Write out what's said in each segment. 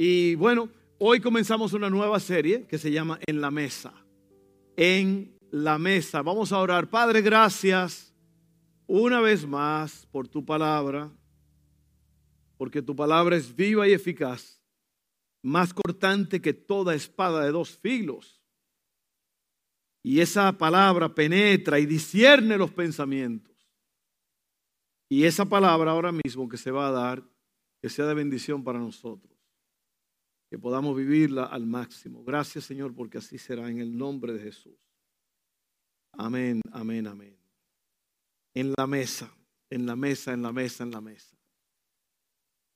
Y bueno, hoy comenzamos una nueva serie que se llama En la Mesa. En la Mesa. Vamos a orar. Padre, gracias una vez más por tu palabra, porque tu palabra es viva y eficaz, más cortante que toda espada de dos filos. Y esa palabra penetra y discierne los pensamientos. Y esa palabra ahora mismo que se va a dar, que sea de bendición para nosotros que podamos vivirla al máximo. Gracias Señor, porque así será en el nombre de Jesús. Amén, amén, amén. En la mesa, en la mesa, en la mesa, en la mesa.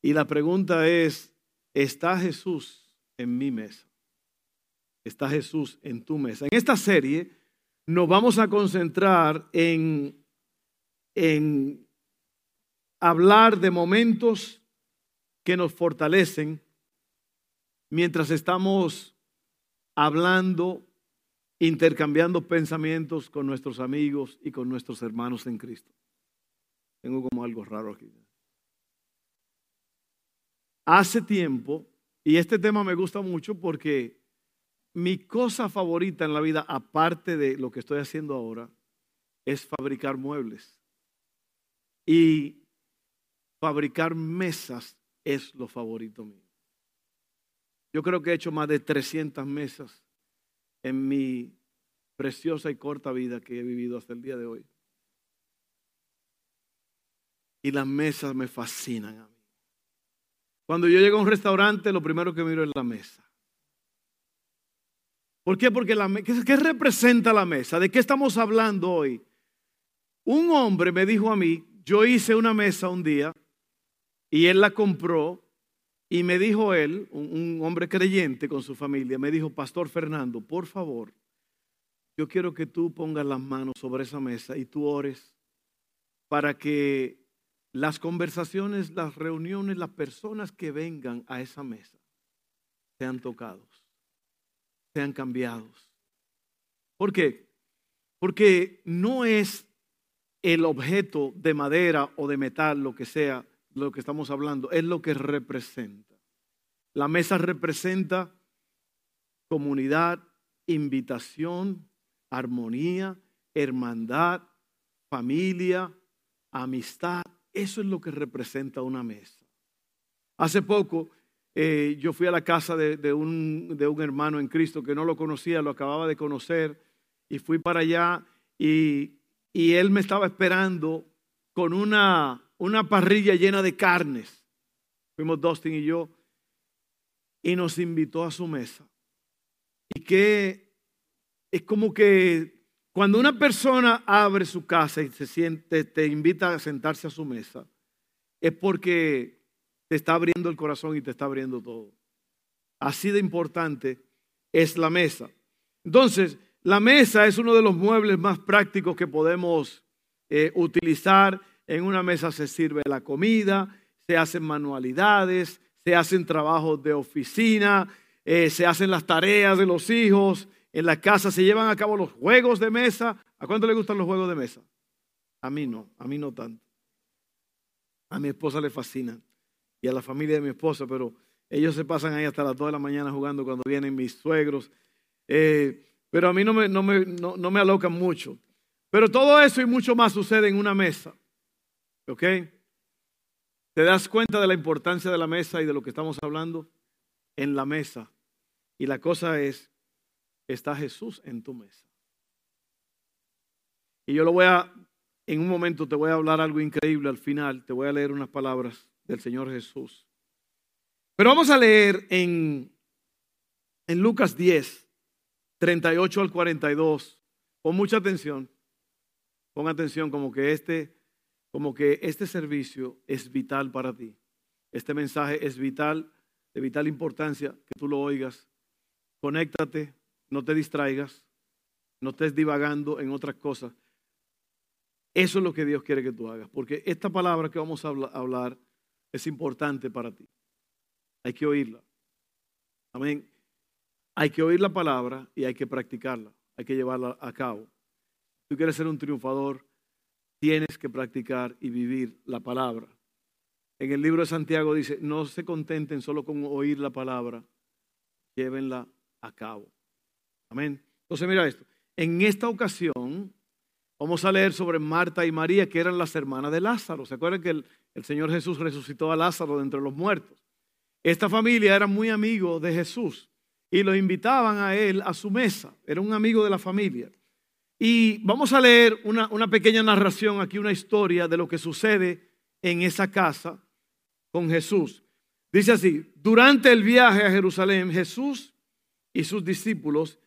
Y la pregunta es, ¿está Jesús en mi mesa? ¿Está Jesús en tu mesa? En esta serie nos vamos a concentrar en, en hablar de momentos que nos fortalecen mientras estamos hablando, intercambiando pensamientos con nuestros amigos y con nuestros hermanos en Cristo. Tengo como algo raro aquí. Hace tiempo, y este tema me gusta mucho porque mi cosa favorita en la vida, aparte de lo que estoy haciendo ahora, es fabricar muebles. Y fabricar mesas es lo favorito mío. Yo creo que he hecho más de 300 mesas en mi preciosa y corta vida que he vivido hasta el día de hoy. Y las mesas me fascinan a mí. Cuando yo llego a un restaurante, lo primero que miro es la mesa. ¿Por qué? Porque la ¿qué, ¿qué representa la mesa? ¿De qué estamos hablando hoy? Un hombre me dijo a mí, yo hice una mesa un día y él la compró y me dijo él, un, hombre creyente con su familia, me dijo, Pastor Fernando, por favor, yo quiero que tú pongas las manos sobre esa mesa y tú ores para que las conversaciones, las reuniones, las personas que vengan a esa mesa sean tocados, sean cambiados. ¿Por qué? Porque no es el objeto de madera o de metal, lo que sea, lo que estamos hablando, es lo que representa. La mesa representa comunidad, invitación, armonía, hermandad, familia, amistad. Eso es lo que representa una mesa. Hace poco eh, yo fui a la casa de, un, de, un, hermano en Cristo que no lo conocía, lo acababa de conocer, y fui para allá y, y él me estaba esperando con una una parrilla llena de carnes. Fuimos Dustin y yo. Y nos invitó a su mesa. Y que es como que cuando una persona abre su casa y se siente, te invita a sentarse a su mesa, es porque te está abriendo el corazón y te está abriendo todo. Así de importante es la mesa. Entonces, la mesa es uno de los muebles más prácticos que podemos eh, utilizar en una mesa se sirve la comida, se hacen manualidades, se hacen trabajos de oficina, eh, se hacen las tareas de los hijos, en la casa se llevan a cabo los juegos de mesa. ¿A cuánto le gustan los juegos de mesa? A mí no, a mí no tanto. A mi esposa le fascina y a la familia de mi esposa, pero ellos se pasan ahí hasta las 2 de la mañana jugando cuando vienen mis suegros. Eh, pero a mí no, me, no me alocan mucho. Pero todo eso y mucho más sucede en una mesa. ¿Ok? ¿Te das cuenta de la importancia de la mesa y de lo que estamos hablando? En la mesa. Y la cosa es, está Jesús en tu mesa. Y yo lo voy a, en un momento te voy a hablar algo increíble al final, te voy a leer unas palabras del Señor Jesús. Pero vamos a leer en, en Lucas 10, 38 al 42, con mucha atención. Pon atención como que este como que este servicio es vital para ti. Este mensaje es vital, de vital importancia que tú lo oigas. Conéctate, no te distraigas, no estés divagando en otras cosas. Eso es lo que Dios quiere que tú hagas, porque esta palabra que vamos a hablar es importante para ti. Hay que oírla. Amén. Hay que oír la palabra y hay que practicarla, hay que llevarla a cabo. Tú quieres ser un triunfador, tienes que practicar y vivir la palabra. En el libro de Santiago dice, no se contenten solo con oír la palabra, llévenla a cabo. Amén. Entonces mira esto. En esta ocasión vamos a leer sobre Marta y María, que eran las hermanas de Lázaro. ¿Se acuerdan que el, el Señor Jesús resucitó a Lázaro de entre los muertos? Esta familia era muy amigo de Jesús y lo invitaban a él a su mesa. Era un amigo de la familia. Y vamos a leer una, una pequeña narración aquí, una historia de lo que sucede en esa casa con Jesús. Dice así, durante el viaje a Jerusalén, Jesús y sus discípulos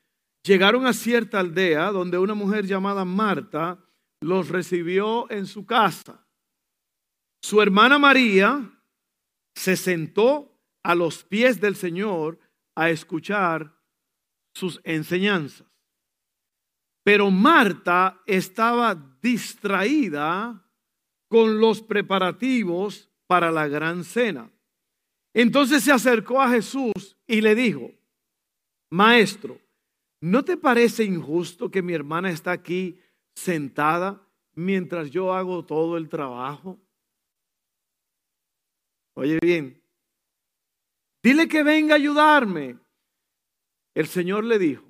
llegaron a cierta aldea donde una mujer llamada Marta los recibió en su casa. Su hermana María se sentó a los pies del Señor a escuchar sus enseñanzas. Pero Marta estaba distraída con los preparativos para la gran cena. Entonces se acercó a Jesús y le dijo, Maestro, ¿no te parece injusto que mi hermana está aquí sentada mientras yo hago todo el trabajo? Oye bien, dile que venga a ayudarme. El Señor le dijo,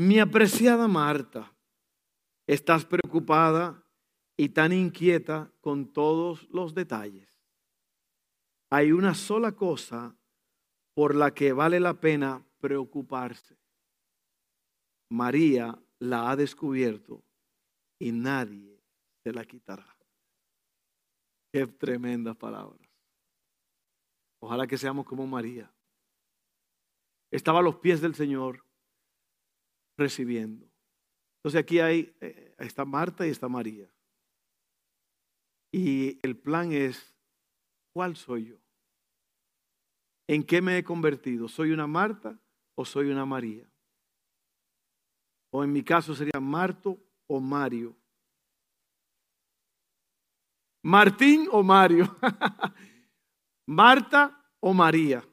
mi apreciada Marta, estás preocupada y tan inquieta con todos los detalles. Hay una sola cosa por la que vale la pena preocuparse. María la ha descubierto y nadie se la quitará. Qué tremendas palabras. Ojalá que seamos como María. Estaba a los pies del Señor recibiendo. Entonces aquí hay, eh, está Marta y está María. Y el plan es, ¿cuál soy yo? ¿En qué me he convertido? ¿Soy una Marta o soy una María? O en mi caso sería Marto o Mario. Martín o Mario. Marta o María.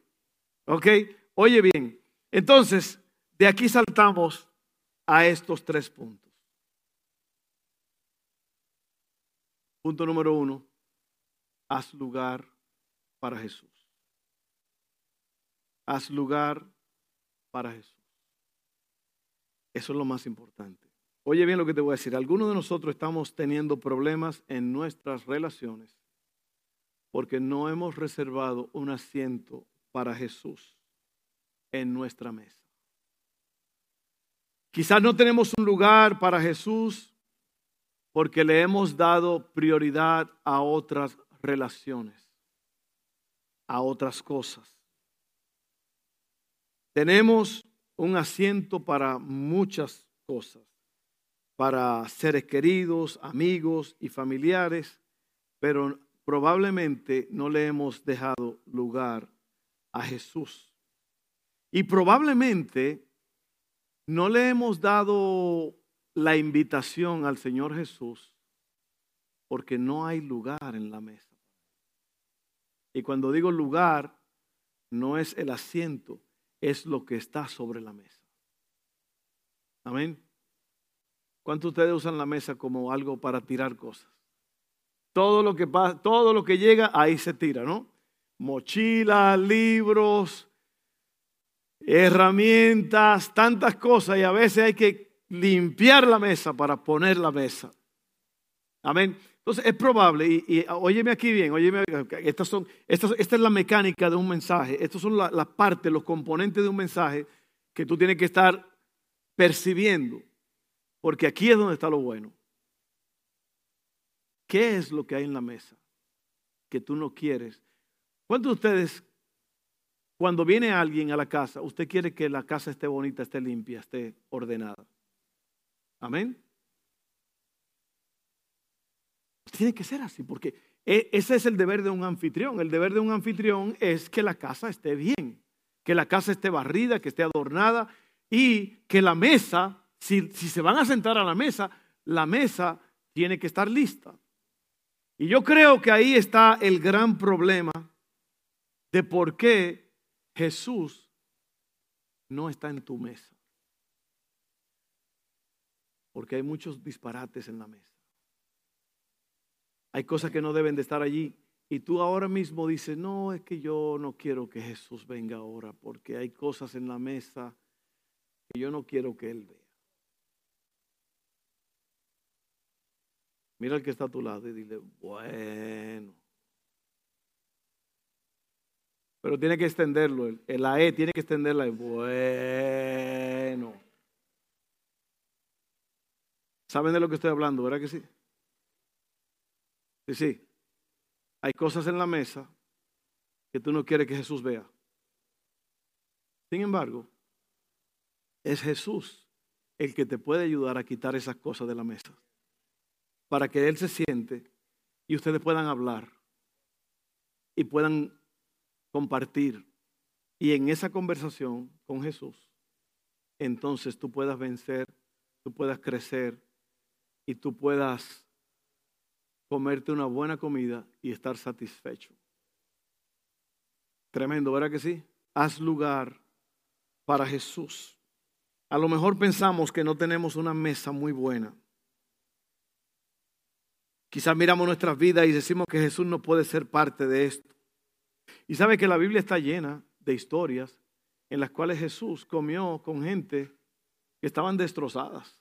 ¿Ok? Oye bien, entonces, de aquí saltamos a estos tres puntos. Punto número uno, haz lugar para Jesús. Haz lugar para Jesús. Eso es lo más importante. Oye bien lo que te voy a decir. Algunos de nosotros estamos teniendo problemas en nuestras relaciones porque no hemos reservado un asiento para Jesús en nuestra mesa. Quizás no tenemos un lugar para Jesús porque le hemos dado prioridad a otras relaciones, a otras cosas. Tenemos un asiento para muchas cosas, para seres queridos, amigos y familiares, pero probablemente no le hemos dejado lugar a Jesús. Y probablemente no le hemos dado la invitación al Señor Jesús porque no hay lugar en la mesa. Y cuando digo lugar, no es el asiento, es lo que está sobre la mesa. Amén. ¿Cuántos de ustedes usan la mesa como algo para tirar cosas? Todo lo que pasa, todo lo que llega ahí se tira, ¿no? Mochilas, libros, herramientas, tantas cosas y a veces hay que limpiar la mesa para poner la mesa. Amén. Entonces es probable, y, óyeme aquí bien, óyeme, estas son, esta es la mecánica de un mensaje, estas son las la partes, los componentes de un mensaje que tú tienes que estar percibiendo, porque aquí es donde está lo bueno. ¿Qué es lo que hay en la mesa que tú no quieres? ¿Cuántos de ustedes, cuando viene alguien a la casa, usted quiere que la casa esté bonita, esté limpia, esté ordenada? Amén. Tiene que ser así, porque e, ese es el deber de un anfitrión. El deber de un anfitrión es que la casa esté bien, que la casa esté barrida, que esté adornada y que la mesa, si, si se van a sentar a la mesa, la mesa tiene que estar lista. Y yo creo que ahí está el gran problema de por qué Jesús no está en tu mesa porque hay muchos disparates en la mesa. Hay cosas que no deben de estar allí. Y tú ahora mismo dices, no, es que yo no quiero que Jesús venga ahora porque hay cosas en la mesa que yo no quiero que Él vea. Mira al que está a tu lado y dile, bueno. Pero tiene que extenderlo, el AE tiene que extenderla, bueno. ¿Saben de lo que estoy hablando, verdad que sí? Sí, sí. Hay cosas en la mesa que tú no quieres que Jesús vea. Sin embargo, es Jesús el que te puede ayudar a quitar esas cosas de la mesa. Para que Él se siente y ustedes puedan hablar y puedan compartir. Y en esa conversación con Jesús, entonces tú puedas vencer, tú puedas crecer y tú puedas comerte una buena comida y estar satisfecho. Tremendo, ¿verdad que sí? Haz lugar para Jesús. A lo mejor pensamos que no tenemos una mesa muy buena. Quizás miramos nuestras vidas y decimos que Jesús no puede ser parte de esto. Y sabe que la Biblia está llena de historias en las cuales Jesús comió con gente que estaban destrozadas,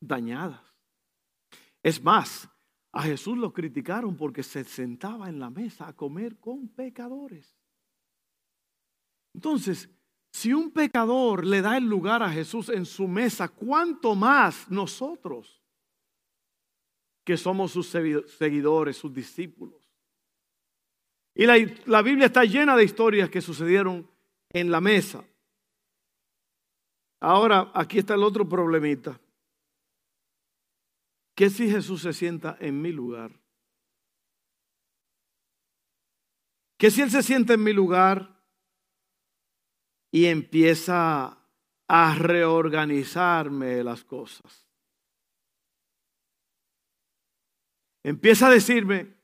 dañadas. Es más, a Jesús lo criticaron porque se sentaba en la mesa a comer con pecadores. Entonces, si un pecador le da el lugar a Jesús en su mesa, ¿cuánto más nosotros que somos sus seguidores, sus discípulos? Y la, la, Biblia está llena de historias que sucedieron en la mesa. Ahora, aquí está el otro problemita. ¿Qué si Jesús se sienta en mi lugar? ¿Qué si Él se sienta en mi lugar y empieza a reorganizarme las cosas? Empieza a decirme,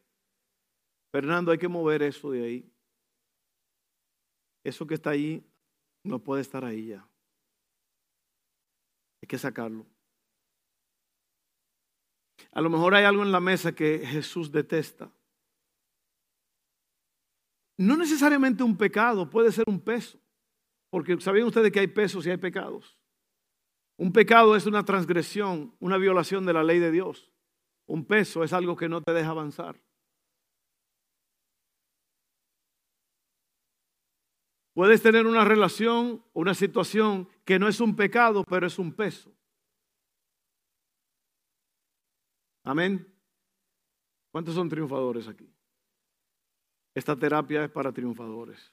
Fernando, hay que mover eso de ahí. Eso que está ahí no puede estar ahí ya. Hay que sacarlo. A lo mejor hay algo en la mesa que Jesús detesta. No necesariamente un pecado, puede ser un peso. Porque sabían ustedes que hay pesos y hay pecados. Un pecado es una transgresión, una violación de la ley de Dios. Un peso es algo que no te deja avanzar. Puedes tener una relación, una situación que no es un pecado, pero es un peso. Amén. ¿Cuántos son triunfadores aquí? Esta terapia es para triunfadores.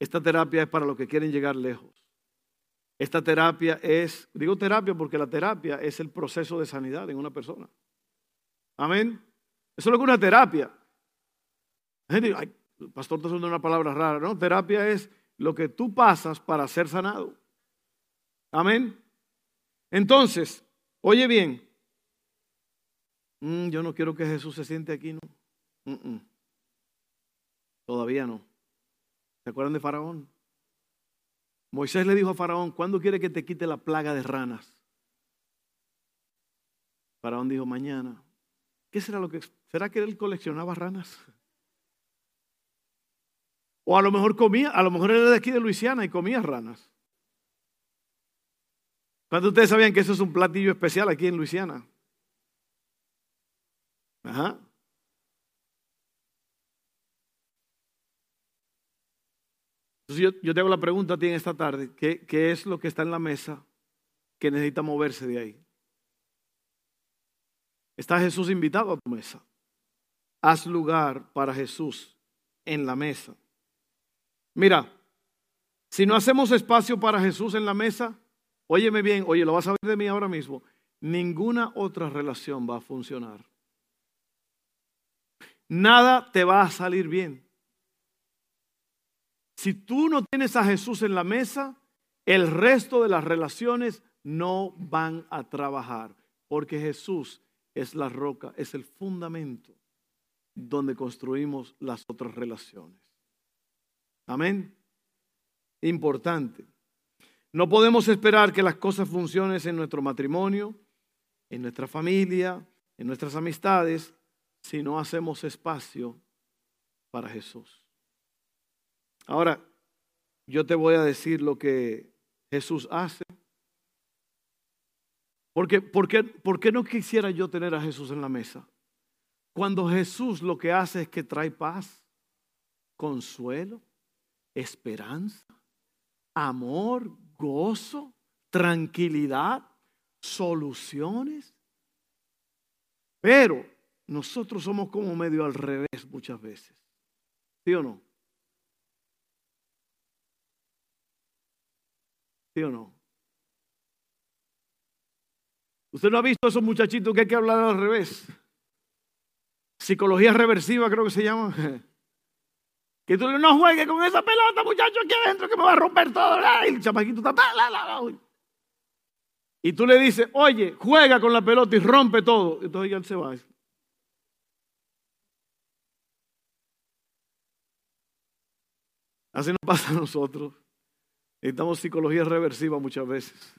Esta terapia es para los que quieren llegar lejos. Esta terapia es, digo terapia porque la terapia es el proceso de sanidad en una persona. Amén. Eso es lo que es una terapia. Gente, ay, pastor está usando una palabra rara, ¿no? Terapia es lo que tú pasas para ser sanado. Amén. Entonces, oye bien, Mm, yo no quiero que Jesús se siente aquí, no. Todavía no. ¿Se acuerdan de Faraón? Moisés le dijo a Faraón, ¿cuándo quiere que te quite la plaga de ranas? Faraón dijo, mañana. ¿Qué será lo que... ¿Será que él coleccionaba ranas? O a lo mejor comía, a lo mejor era de aquí de Luisiana y comía ranas. ¿Cuántos ustedes sabían que eso es un platillo especial aquí en Luisiana? Ajá. Entonces yo, te hago la pregunta a ti en esta tarde, ¿qué, ¿qué es lo que está en la mesa que necesita moverse de ahí? Está Jesús invitado a tu mesa. Haz lugar para Jesús en la mesa. Mira, si no hacemos espacio para Jesús en la mesa, óyeme bien, oye, lo vas a ver de mí ahora mismo, ninguna otra relación va a funcionar nada te va a salir bien. Si tú no tienes a Jesús en la mesa, el resto de las relaciones no van a trabajar, porque Jesús es la roca, es el fundamento donde construimos las otras relaciones. Amén. Importante. No podemos esperar que las cosas funcionen en nuestro matrimonio, en nuestra familia, en nuestras amistades si no hacemos espacio para Jesús. Ahora, yo te voy a decir lo que Jesús hace. Porque, ¿por, qué, ¿Por qué no quisiera yo tener a Jesús en la mesa? Cuando Jesús lo que hace es que trae paz, consuelo, esperanza, amor, gozo, tranquilidad, soluciones. Pero nosotros somos como medio al revés muchas veces. ¿Sí o no? ¿Sí o no? ¿Usted no ha visto a esos muchachitos que hay que hablar al revés? Psicología reversiva creo que se llama. Que tú no juegues con esa pelota, muchacho, aquí adentro que me va a romper todo. Y el chamaquito está... Y tú le dices, oye, juega con la pelota y rompe todo. Entonces ya él se va. Así nos pasa a nosotros. Necesitamos psicología reversiva muchas veces.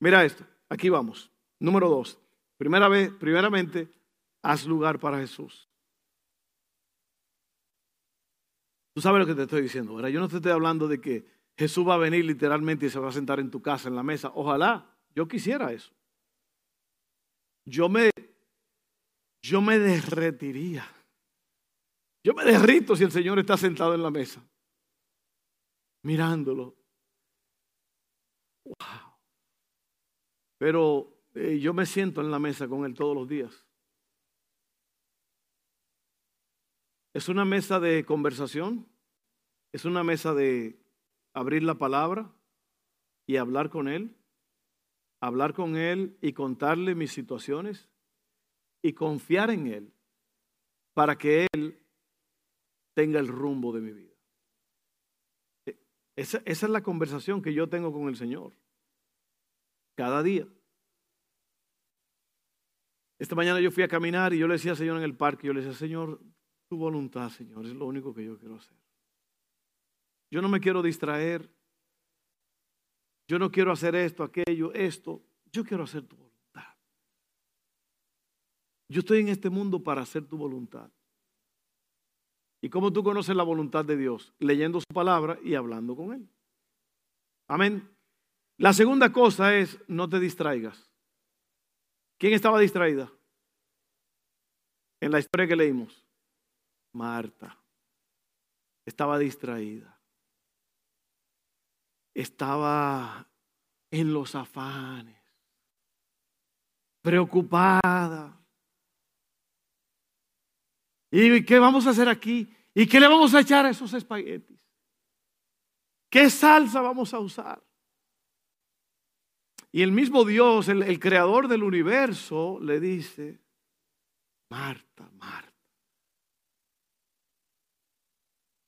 Mira esto, aquí vamos. Número dos. Primera vez, primeramente, haz lugar para Jesús. Tú sabes lo que te estoy diciendo, ¿verdad? Yo no te estoy hablando de que Jesús va a venir literalmente y se va a sentar en tu casa, en la mesa. Ojalá, yo quisiera eso. Yo me, yo me derretiría. Yo me derrito si el Señor está sentado en la mesa, mirándolo. Wow. Pero eh, yo me siento en la mesa con Él todos los días. Es una mesa de conversación, es una mesa de abrir la palabra y hablar con Él, hablar con Él y contarle mis situaciones y confiar en Él para que Él tenga el rumbo de mi vida. E, esa, es la conversación que yo tengo con el Señor. Cada día. Esta mañana yo fui a caminar y yo le decía al Señor en el parque, yo le decía, Señor, tu voluntad, Señor, es lo único que yo quiero hacer. Yo no me quiero distraer. Yo no quiero hacer esto, aquello, esto. Yo quiero hacer tu voluntad. Yo estoy en este mundo para hacer tu voluntad. ¿Y cómo tú conoces la voluntad de Dios? Leyendo su palabra y hablando con Él. Amén. La segunda cosa es, no te distraigas. ¿Quién estaba distraída? En la historia que leímos. Marta estaba distraída. Estaba en los afanes, preocupada. ¿Y qué vamos a hacer aquí? ¿Y qué le vamos a echar a esos espaguetis? ¿Qué salsa vamos a usar? Y el mismo Dios, el, el creador del universo, le dice, Marta, Marta.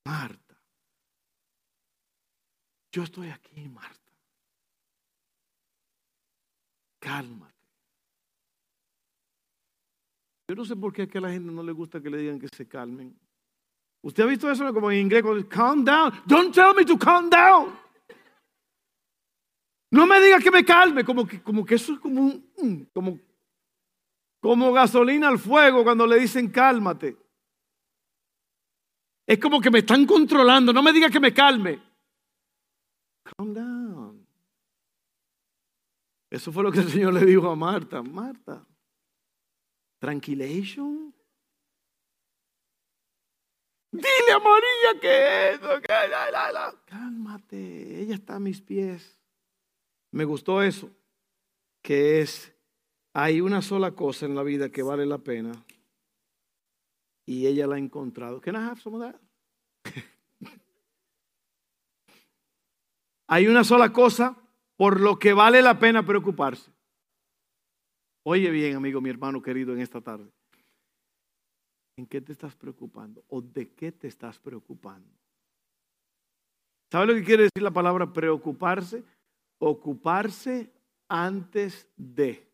Marta, yo estoy aquí, Marta. Cálmate. Yo no sé por qué a la gente no le gusta que le digan que se calmen. ¿Usted ha visto eso como en inglés? Calm down. Don't tell me to calm down. No me diga que me calme, como que, como que eso es como un, como, como gasolina al fuego cuando le dicen cálmate. Es como que me están controlando. No me diga que me calme. Calm down. Eso fue lo que el Señor le dijo a Marta. Marta, tranquilation. Dile a María que eso, que Cálmate, ella está a mis pies. Me gustó eso, que es, hay una sola cosa en la vida que vale la pena y ella la ha encontrado. Hay una sola cosa por lo que vale la pena preocuparse. Oye bien, amigo, mi hermano querido, en esta tarde. ¿En qué te estás preocupando? ¿O de qué te estás preocupando? ¿Sabe lo que quiere decir la palabra preocuparse? Ocuparse antes de.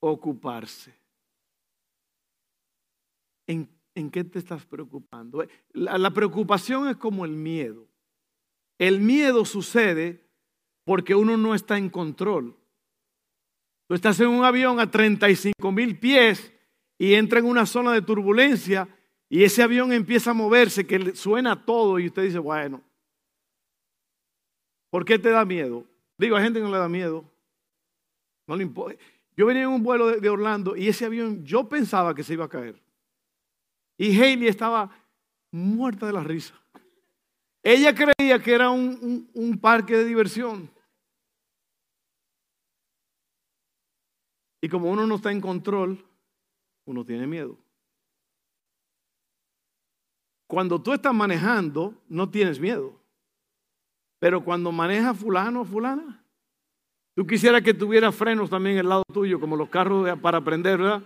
Preocuparse. ¿En, qué te estás preocupando? Eh, la, preocupación es como el miedo. El miedo sucede porque uno no está en control. Tú estás en un avión a 35 mil pies y entra en una zona de turbulencia y ese avión empieza a moverse, que suena todo y usted dice, bueno, ¿por qué te da miedo? Digo, hay gente que no le da miedo. No le importa. Yo venía en un vuelo de, Orlando y ese avión yo pensaba que se iba a caer. Y Haley estaba muerta de la risa. Ella creía que era un parque de diversión. Y como uno no está en control, uno tiene miedo. Cuando tú estás manejando, no tienes miedo. Pero cuando maneja fulano o fulana, tú quisieras que tuviera frenos también al lado tuyo, como los carros para aprender, ¿verdad?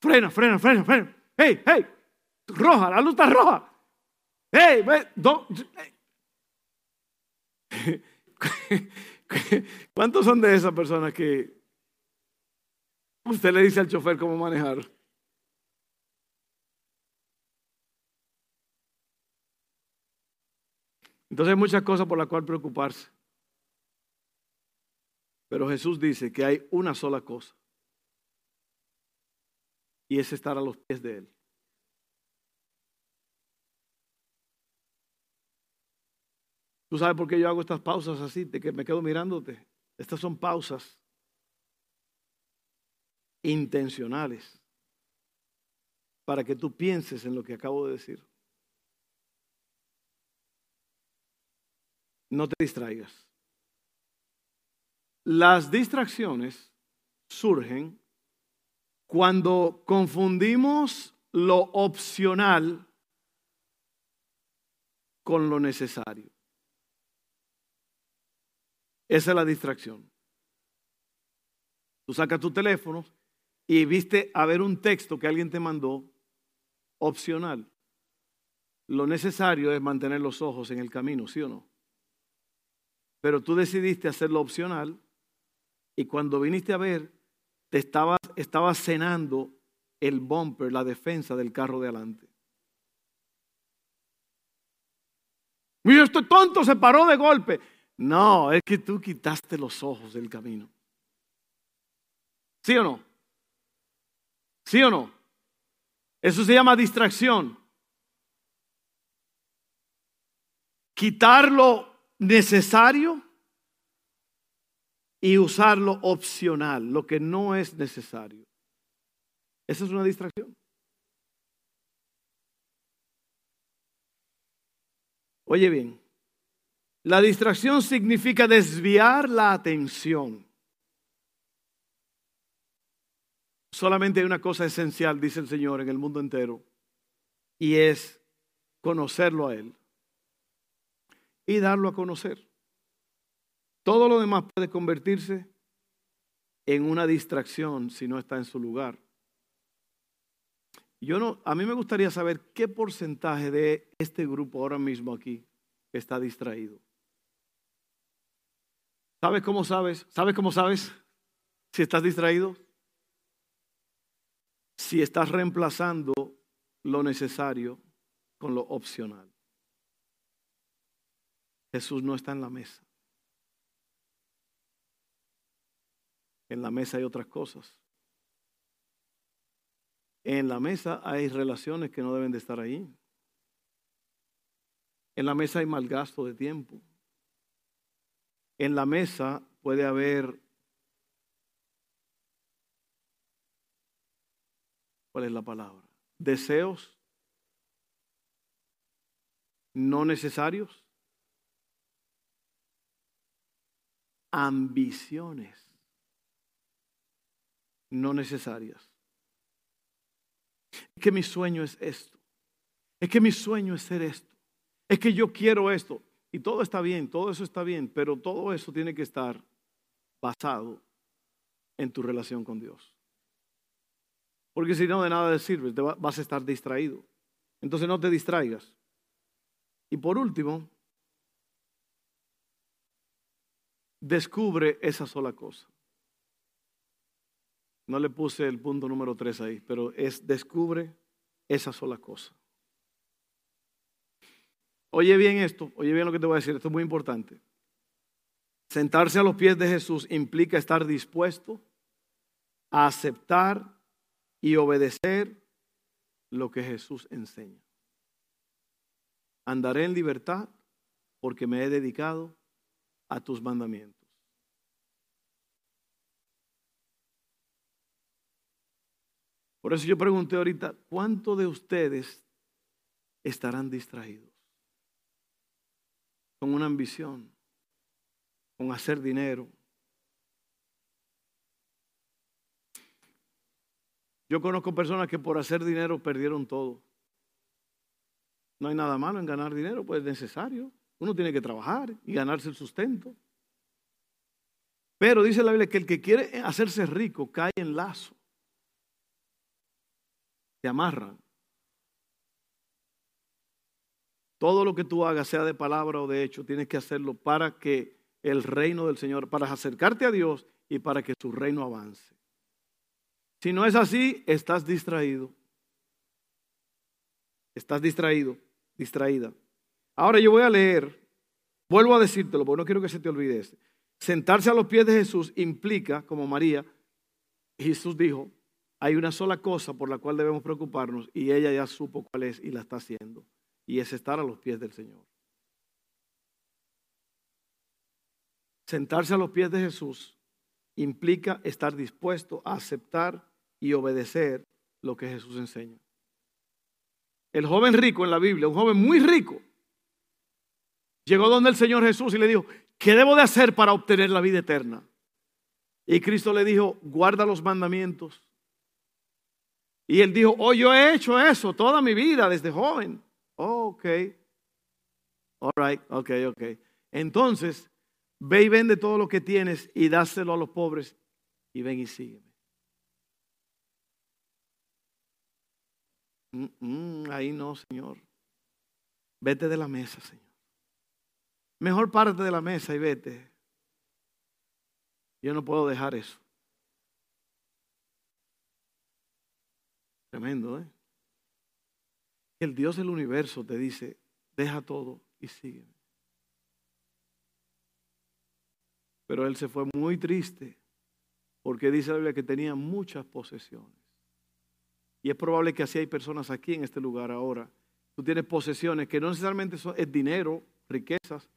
Frena, frena, frena, frena. ¡Hey, hey! Roja, la luz está roja. ¡Hey! ¿Cuántos son de esas personas que Usted le dice al chofer cómo manejar. Entonces hay muchas cosas por las cuales preocuparse. Pero Jesús dice que hay una sola cosa. Y es estar a los pies de Él. ¿Tú sabes por qué yo hago estas pausas así? De que me quedo mirándote. Estas son pausas intencionales para que tú pienses en lo que acabo de decir. No te distraigas. Las distracciones surgen cuando confundimos lo opcional con lo necesario. Esa es la distracción. Tú sacas tu teléfono y viste a ver un texto que alguien te mandó opcional. Lo necesario es mantener los ojos en el camino, ¿sí o no? Pero tú decidiste hacerlo opcional y cuando viniste a ver, te estabas, estabas cenando el bumper, la defensa del carro de adelante. Mira, este tonto se paró de golpe. No, es que tú quitaste los ojos del camino. ¿Sí o no? ¿Sí o no? Eso se llama distracción. Quitar lo necesario y usar lo opcional, lo que no es necesario. Esa es una distracción. Oye bien, la distracción significa desviar la atención. Solamente hay una cosa esencial, dice el Señor, en el mundo entero, y es conocerlo a Él y darlo a conocer. Todo lo demás puede convertirse en una distracción si no está en su lugar. Yo no, a mí me gustaría saber qué porcentaje de este grupo ahora mismo aquí está distraído. ¿Sabes cómo sabes? ¿Sabes cómo sabes si estás distraído? si estás reemplazando lo necesario con lo opcional. Jesús no está en la mesa. En la mesa hay otras cosas. En la mesa hay relaciones que no deben de estar ahí. En la mesa hay mal gasto de tiempo. En la mesa puede haber ¿Cuál es la palabra? Deseos no necesarios. Ambiciones no necesarias. Es que mi sueño es esto. Es que mi sueño es ser esto. Es que yo quiero esto. Y todo está bien, todo eso está bien, pero todo eso tiene que estar basado en tu relación con Dios. Porque si no, de nada te sirve, te vas a estar distraído. Entonces no te distraigas. Y por último, descubre esa sola cosa. No le puse el punto número tres ahí, pero es descubre esa sola cosa. Oye bien esto, oye bien lo que te voy a decir, esto es muy importante. Sentarse a los pies de Jesús implica estar dispuesto a aceptar y obedecer lo que Jesús enseña. Andaré en libertad porque me he dedicado a tus mandamientos. Por eso yo pregunté ahorita, ¿cuántos de ustedes estarán distraídos? Con una ambición, con hacer dinero. Yo conozco personas que por hacer dinero perdieron todo. No hay nada malo en ganar dinero, pues es necesario. Uno tiene que trabajar y ganarse el sustento. Pero dice la Biblia que el que quiere hacerse rico cae en lazo. Te amarran. Todo lo que tú hagas, sea de palabra o de hecho, tienes que hacerlo para que el reino del Señor, para acercarte a Dios y para que su reino avance. Si no es así, estás distraído. Estás distraído, distraída. Ahora yo voy a leer, vuelvo a decírtelo, porque no quiero que se te olvide. Sentarse a los pies de Jesús implica, como María, Jesús dijo, hay una sola cosa por la cual debemos preocuparnos y ella ya supo cuál es y la está haciendo. Y es estar a los pies del Señor. Sentarse a los pies de Jesús implica estar dispuesto a aceptar y obedecer lo que Jesús enseña. El joven rico en la Biblia, un joven muy rico, llegó donde el Señor Jesús y le dijo, ¿qué debo de hacer para obtener la vida eterna? Y Cristo le dijo, guarda los mandamientos. Y él dijo, oh, yo he hecho eso toda mi vida desde joven. Oh, ok. All right, ok, ok. Entonces, ve y vende todo lo que tienes y dáselo a los pobres y ven y sígueme. ahí no, Señor. Vete de la mesa, Señor. Mejor párate de la mesa y vete. Yo no puedo dejar eso. Tremendo, ¿eh? El Dios del universo te dice, deja todo y sígueme. Pero él se fue muy triste porque dice la Biblia que tenía muchas posesiones. Y es probable que así hay personas aquí en este lugar ahora. Tú tienes posesiones que no necesariamente son, es dinero, riquezas,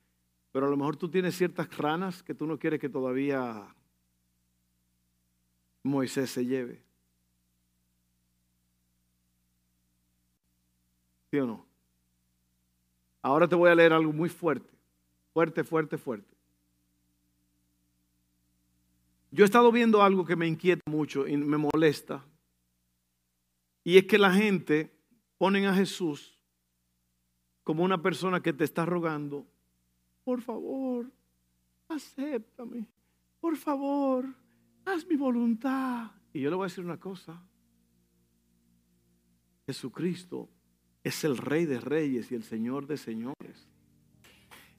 pero a lo mejor tú tienes ciertas ranas que tú no quieres que todavía Moisés se lleve. ¿Sí o no? Ahora te voy a leer algo muy fuerte, fuerte, fuerte, fuerte. Yo he estado viendo algo que me inquieta mucho y me molesta y es que la gente ponen a Jesús como una persona que te está rogando, por favor, acéptame, por favor, haz mi voluntad. Y yo le voy a decir una cosa, Jesucristo es el Rey de Reyes y el Señor de Señores.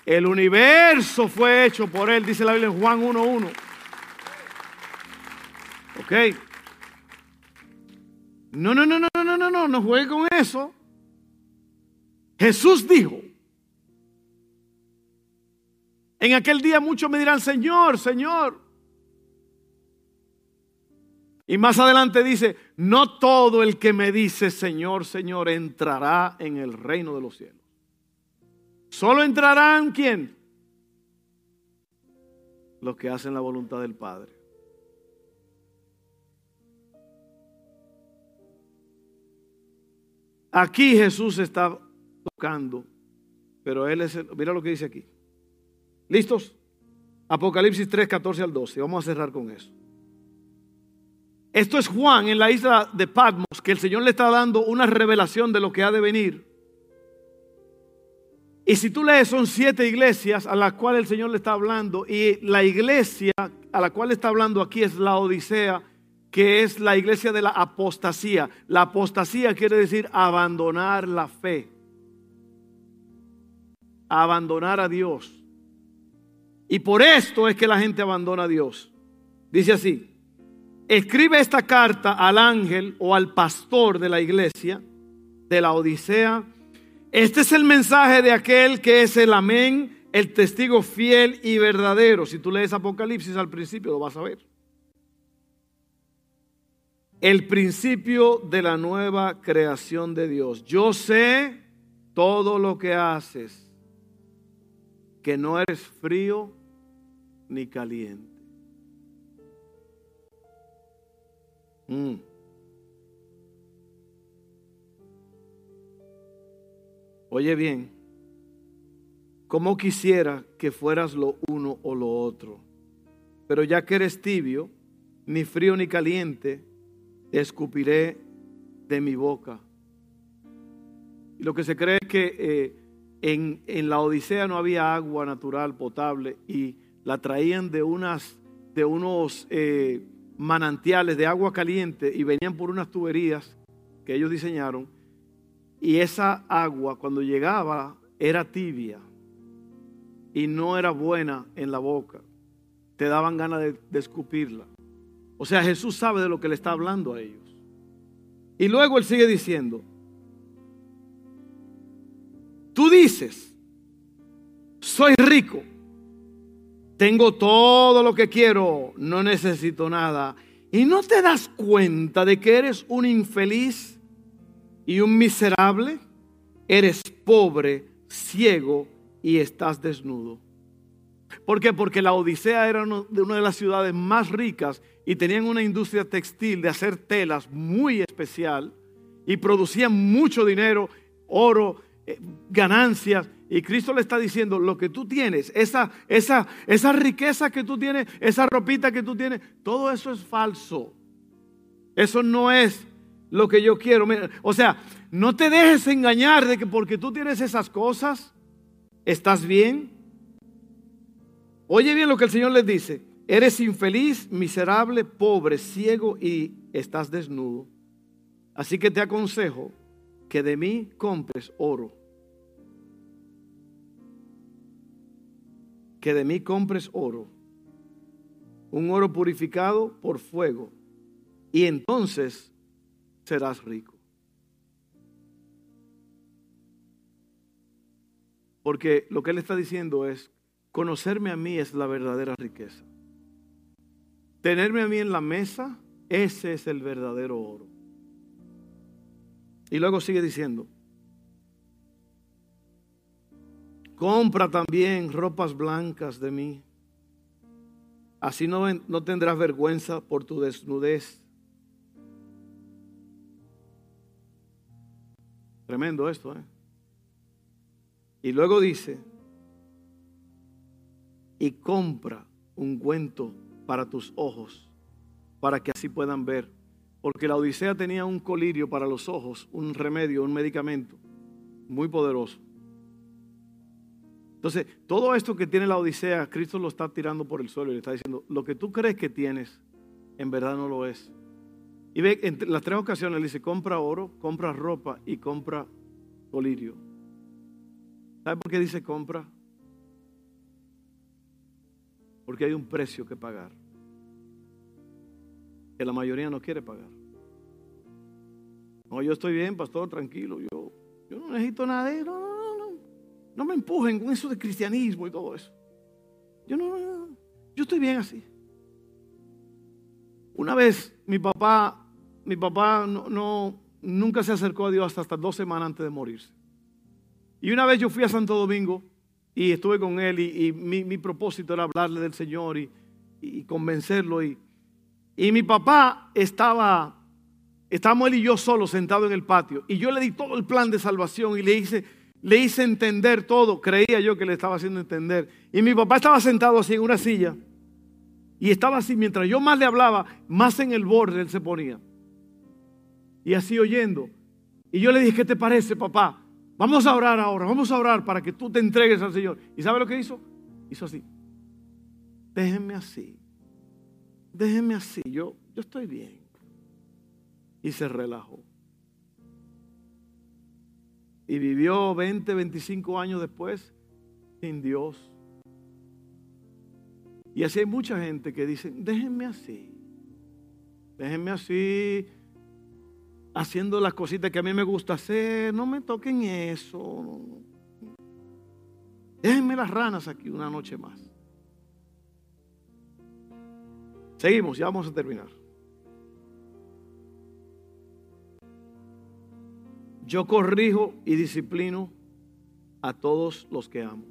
El universo fue hecho por Él, dice la Biblia en Juan 1.1. Ok. No, no, no, no, no, no, no, no juegue con eso. Jesús dijo, en aquel día muchos me dirán, Señor, Señor. Y más adelante dice, no todo el que me dice, Señor, Señor, entrará en el reino de los cielos. Solo entrarán, ¿quién? Los que hacen la voluntad del Padre. Aquí Jesús está tocando, pero él es, mira lo que dice aquí. ¿Listos? Apocalipsis 3, 14 al 12. Vamos a cerrar con eso. Esto es Juan en la isla de Patmos, que el Señor le está dando una revelación de lo que ha de venir. Y si tú lees, son siete iglesias a las cuales el Señor le está hablando. Y la iglesia a la cual está hablando aquí es la Odisea que es la iglesia de la apostasía. La apostasía quiere decir abandonar la fe, abandonar a Dios. Y por esto es que la gente abandona a Dios. Dice así, escribe esta carta al ángel o al pastor de la iglesia de la Odisea. Este es el mensaje de aquel que es el amén, el testigo fiel y verdadero. Si tú lees Apocalipsis al principio lo vas a ver. el principio de la nueva creación de Dios. Yo sé todo lo que haces, que no eres frío ni caliente. Mm. Oye bien, como quisiera que fueras lo uno o lo otro, pero ya que eres tibio, ni frío ni caliente, te escupiré de mi boca. Y lo que se cree es que eh, en, en, la Odisea no había agua natural potable y la traían de, unas, de unos eh, manantiales de agua caliente y venían por unas tuberías que ellos diseñaron. Y esa agua cuando llegaba era tibia y no era buena en la boca. Te daban ganas de, de escupirla. O sea, Jesús sabe de lo que le está hablando a ellos. Y luego él sigue diciendo, tú dices, soy rico, tengo todo lo que quiero, no necesito nada. Y no te das cuenta de que eres un infeliz y un miserable. Eres pobre, ciego y estás desnudo. ¿Por qué? Porque la Odisea era de una de las ciudades más ricas y tenían una industria textil de hacer telas muy especial y producían mucho dinero, oro, ganancias. Y Cristo le está diciendo, lo que tú tienes, esa, esa, esa riqueza que tú tienes, esa ropita que tú tienes, todo eso es falso. Eso no es lo que yo quiero. O sea, no te dejes engañar de que porque tú tienes esas cosas, estás bien. Oye bien lo que el Señor les dice. Eres infeliz, miserable, pobre, ciego y estás desnudo. Así que te aconsejo que de mí compres oro que de mí compres oro, un oro purificado por fuego, y entonces serás rico. Porque lo que él está diciendo es, conocerme a mí es la verdadera riqueza. Tenerme a mí en la mesa, ese es el verdadero oro. Y luego sigue diciendo, Compra también ropas blancas de mí. Así no, no tendrás vergüenza por tu desnudez. Tremendo esto, ¿eh? Y luego dice, y compra un cuento para tus ojos, para que así puedan ver. Porque la Odisea tenía un colirio para los ojos, un remedio, un medicamento muy poderoso. Entonces, todo esto que tiene la Odisea, Cristo lo está tirando por el suelo y le está diciendo, lo que tú crees que tienes, en verdad no lo es. Y ve, en las tres ocasiones le dice, compra oro, compra ropa y compra colirio. ¿Sabe por qué dice compra? Porque hay un precio que pagar. Que la mayoría no quiere pagar. No, yo estoy bien, pastor, tranquilo. Yo, yo no necesito nada de eso. No me empujen con eso de cristianismo y todo eso. Yo no, yo estoy bien así. Una vez mi papá, mi papá no, nunca se acercó a Dios hasta, dos semanas antes de morirse. Y una vez yo fui a Santo Domingo y estuve con él y, mi, propósito era hablarle del Señor y, convencerlo. Y, y mi papá estaba, estábamos él y yo solos sentados en el patio y yo le di todo el plan de salvación y le hice le hice entender todo, creía yo que le estaba haciendo entender. Y mi papá estaba sentado así en una silla y estaba así, mientras yo más le hablaba, más en el borde él se ponía. Y así oyendo. Y yo le dije, ¿qué te parece, papá? Vamos a orar ahora, vamos a orar para que tú te entregues al Señor. ¿Y sabe lo que hizo? Hizo así. Déjenme así. Déjenme así. Yo, yo estoy bien. Y se relajó y vivió 20, 25 años después sin Dios. Y así hay mucha gente que dice, déjenme así, déjenme así, haciendo las cositas que a mí me gusta hacer, no me toquen eso. Déjenme las ranas aquí una noche más. Seguimos, ya vamos a terminar. Yo corrijo y disciplino a todos los que amo.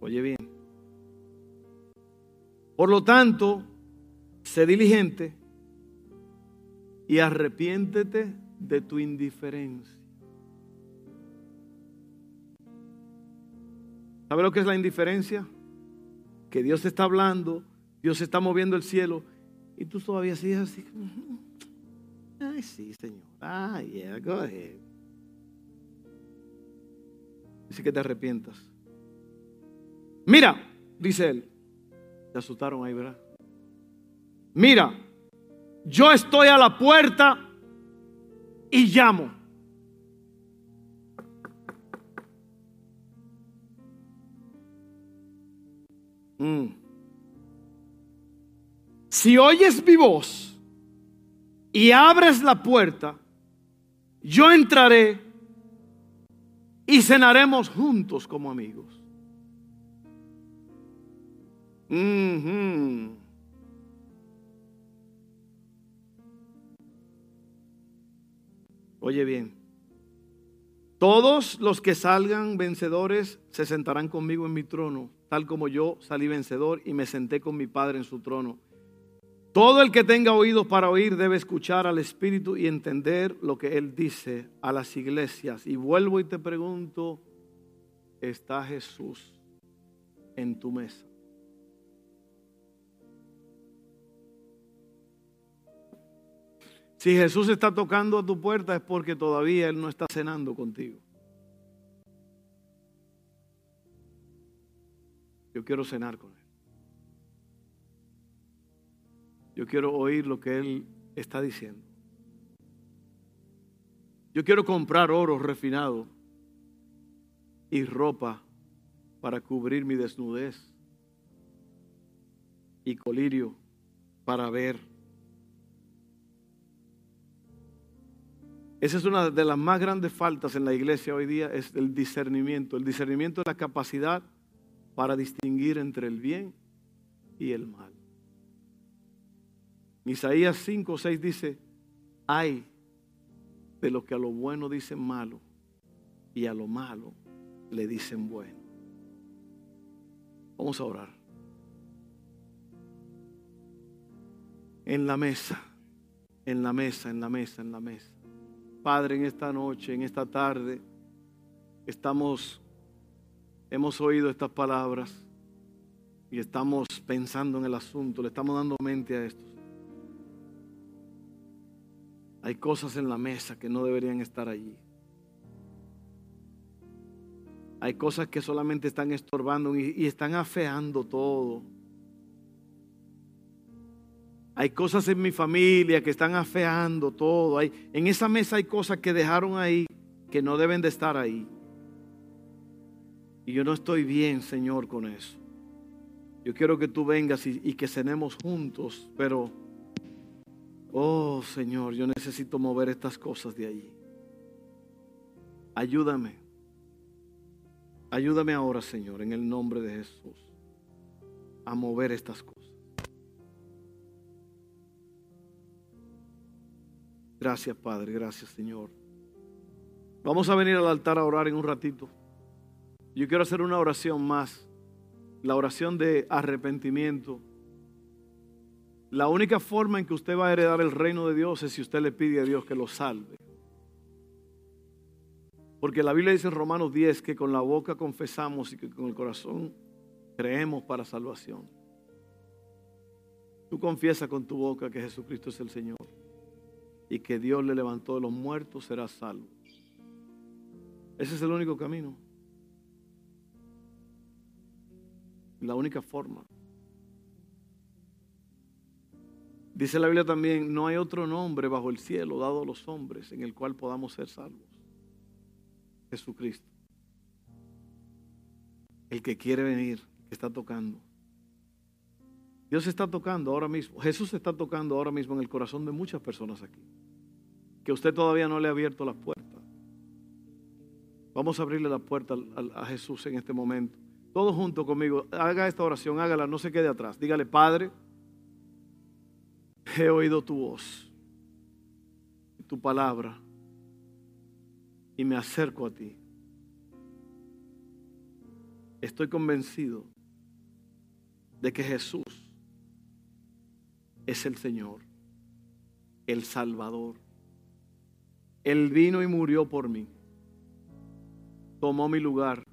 Oye bien. Por lo tanto, sé diligente y arrepiéntete de tu indiferencia. ¿Sabe lo que es la indiferencia? Que Dios está hablando, Dios está moviendo el cielo y tú todavía sigues así. Ay, sí, Señor. Ay, yeah, go ahead. Dice que te arrepientas. Mira, dice él. Te asustaron ahí, ¿verdad? Mira, yo estoy a la puerta y llamo. Mm. Si oyes mi voz y abres la puerta, yo entraré y cenaremos juntos como amigos. Oye bien, todos los que salgan vencedores se sentarán conmigo en mi trono, tal como yo salí vencedor y me senté con mi Padre en su trono. Todo el que tenga oídos para oír debe escuchar al Espíritu y entender lo que Él dice a las iglesias. Y vuelvo y te pregunto, ¿está Jesús en tu mesa? Si Jesús está tocando a tu puerta es porque todavía Él no está cenando contigo. Yo quiero cenar con Él. Yo quiero oír lo que Él está diciendo. Yo quiero comprar oro refinado y ropa para cubrir mi desnudez y colirio para ver Esa es una de las más grandes faltas en la iglesia hoy día, es el discernimiento. El discernimiento es la capacidad para distinguir entre el bien y el mal. Isaías 5 o 6 dice, hay de lo que a lo bueno dicen malo y a lo malo le dicen bueno. Vamos a orar. En la mesa, en la mesa, en la mesa, en la mesa. Padre, en esta noche, en esta tarde, estamos, hemos oído estas palabras y estamos pensando en el asunto, le estamos dando mente a esto. Hay cosas en la mesa que no deberían estar allí. Hay cosas que solamente están estorbando y, y están afeando todo. Hay cosas en mi familia que están afeando todo. Hay, en esa mesa hay cosas que dejaron ahí que no deben de estar ahí. Y yo no estoy bien, Señor, con eso. Yo quiero que tú vengas y, y que cenemos juntos, pero, oh Señor, yo necesito mover estas cosas de allí. Ayúdame. Ayúdame ahora, Señor, en el nombre de Jesús, a mover estas cosas. Gracias, Padre. Gracias, Señor. Vamos a venir al altar a orar en un ratito. Yo quiero hacer una oración más. La oración de arrepentimiento. La única forma en que usted va a heredar el reino de Dios es si usted le pide a Dios que lo salve. Porque la Biblia dice en Romanos 10 que con la boca confesamos y que con el corazón creemos para salvación. Tú confiesa con tu boca que Jesucristo es el Señor y que Dios le levantó de los muertos, será salvo. Ese es el único camino. La única forma. Dice la Biblia también, no hay otro nombre bajo el cielo dado a los hombres en el cual podamos ser salvos. Jesucristo. El que quiere venir, que está tocando. Dios está tocando ahora mismo, Jesús está tocando ahora mismo en el corazón de muchas personas aquí, que usted todavía no le ha abierto las puertas. Vamos a abrirle la puerta a, Jesús en este momento. Todos juntos conmigo, haga esta oración, hágala, no se quede atrás. Dígale, Padre, he oído tu voz. tu palabra y me acerco a ti. Estoy convencido de que Jesús es el Señor, el Salvador. Él vino y murió por mí. Tomó mi lugar.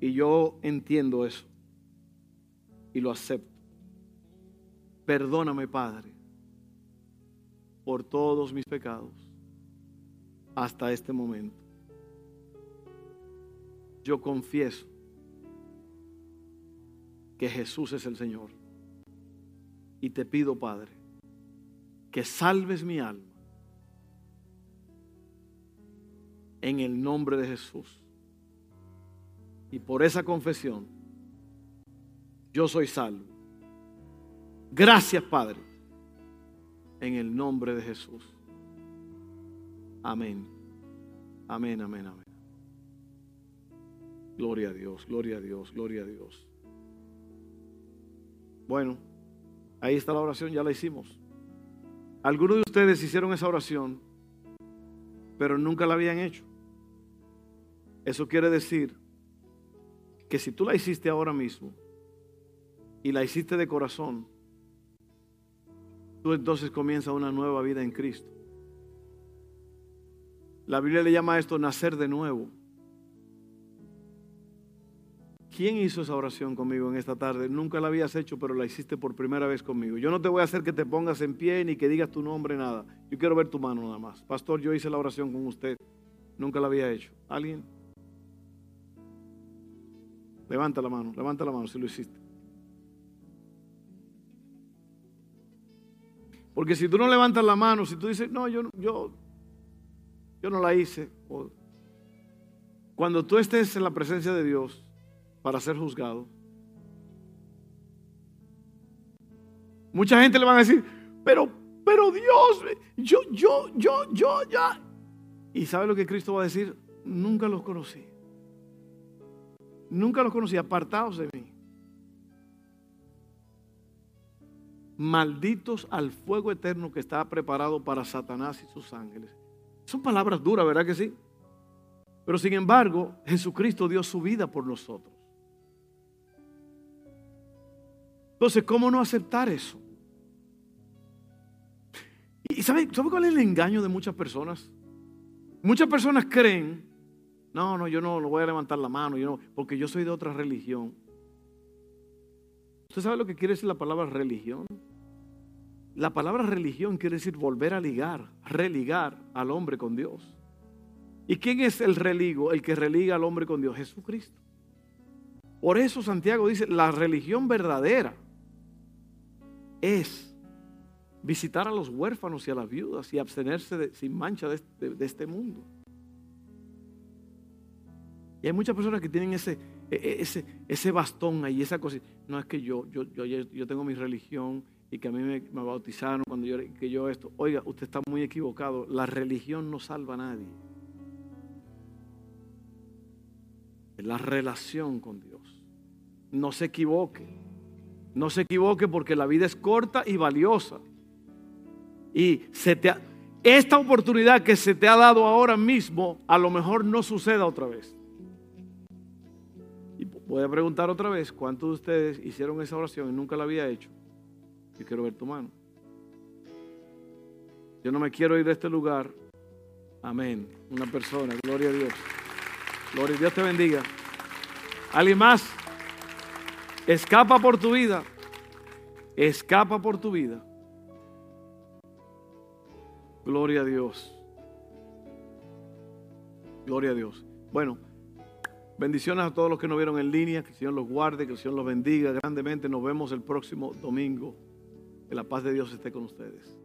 Y yo entiendo eso. Y lo acepto. Perdóname, Padre, por todos mis pecados hasta este momento. Yo confieso que Jesús es el Señor. Y te pido, Padre, que salves mi alma en el nombre de Jesús. Y por esa confesión, yo soy salvo. Gracias, Padre, en el nombre de Jesús. Amén. Amén, amén, amén. Gloria a Dios, gloria a Dios, gloria a Dios. Bueno, ahí está la oración, ya la hicimos. Algunos de ustedes hicieron esa oración, pero nunca la habían hecho. Eso quiere decir que si tú la hiciste ahora mismo y la hiciste de corazón, tú entonces comienzas una nueva vida en Cristo. La Biblia le llama a esto nacer de nuevo. ¿Quién hizo esa oración conmigo en esta tarde? Nunca la habías hecho, pero la hiciste por primera vez conmigo. Yo no te voy a hacer que te pongas en pie ni que digas tu nombre, nada. Yo quiero ver tu mano nada más. Pastor, yo hice la oración con usted. Nunca la había hecho. ¿Alguien? Levanta la mano, levanta la mano si lo hiciste. Porque si tú no levantas la mano, si tú dices, no, yo, yo, yo no la hice. Cuando tú estés en la presencia de Dios, para ser juzgado. Mucha gente le van a decir, pero, pero Dios, yo, yo, yo, yo, ya. Y sabe lo que Cristo va a decir, nunca los conocí. Nunca los conocí, apartados de mí. Malditos al fuego eterno que está preparado para Satanás y sus ángeles. Son palabras duras, ¿verdad que sí? Pero sin embargo, Jesucristo dio su vida por nosotros. Entonces, ¿cómo no aceptar eso? ¿Y sabe, cuál es el engaño de muchas personas? Muchas personas creen, no, no, yo no, no voy a levantar la mano, yo no, porque yo soy de otra religión. ¿Usted sabe lo que quiere decir la palabra religión? La palabra religión quiere decir volver a ligar, religar al hombre con Dios. ¿Y quién es el religo, el que religa al hombre con Dios? Jesucristo. Por eso Santiago dice, la religión verdadera es visitar a los huérfanos y a las viudas y abstenerse sin mancha de, este mundo. Hay muchas personas que tienen ese, e, e, ese, ese bastón ahí, esa cosa. No es que yo, yo, yo, yo tengo mi religión y que a mí me, bautizaron cuando yo, que yo esto. Oiga, usted está muy equivocado. La religión no salva a nadie. Es la relación con Dios. No se equivoque. No se equivoque porque la vida es corta y valiosa. Y esta oportunidad que se te ha dado ahora mismo, a lo mejor no suceda otra vez. Voy a preguntar otra vez, ¿cuántos de ustedes hicieron esa oración y nunca la había hecho? Yo quiero ver tu mano. Yo no me quiero ir de este lugar. Amén. Una persona, gloria a Dios. Gloria a Dios te bendiga. ¿Alguien más? Escapa por tu vida. Escapa por tu vida. Gloria a Dios. Gloria a Dios. Bueno, bendiciones a todos los que nos vieron en línea. Que el Señor los guarde, que el Señor los bendiga grandemente. Nos vemos el próximo domingo. Que la paz de Dios esté con ustedes.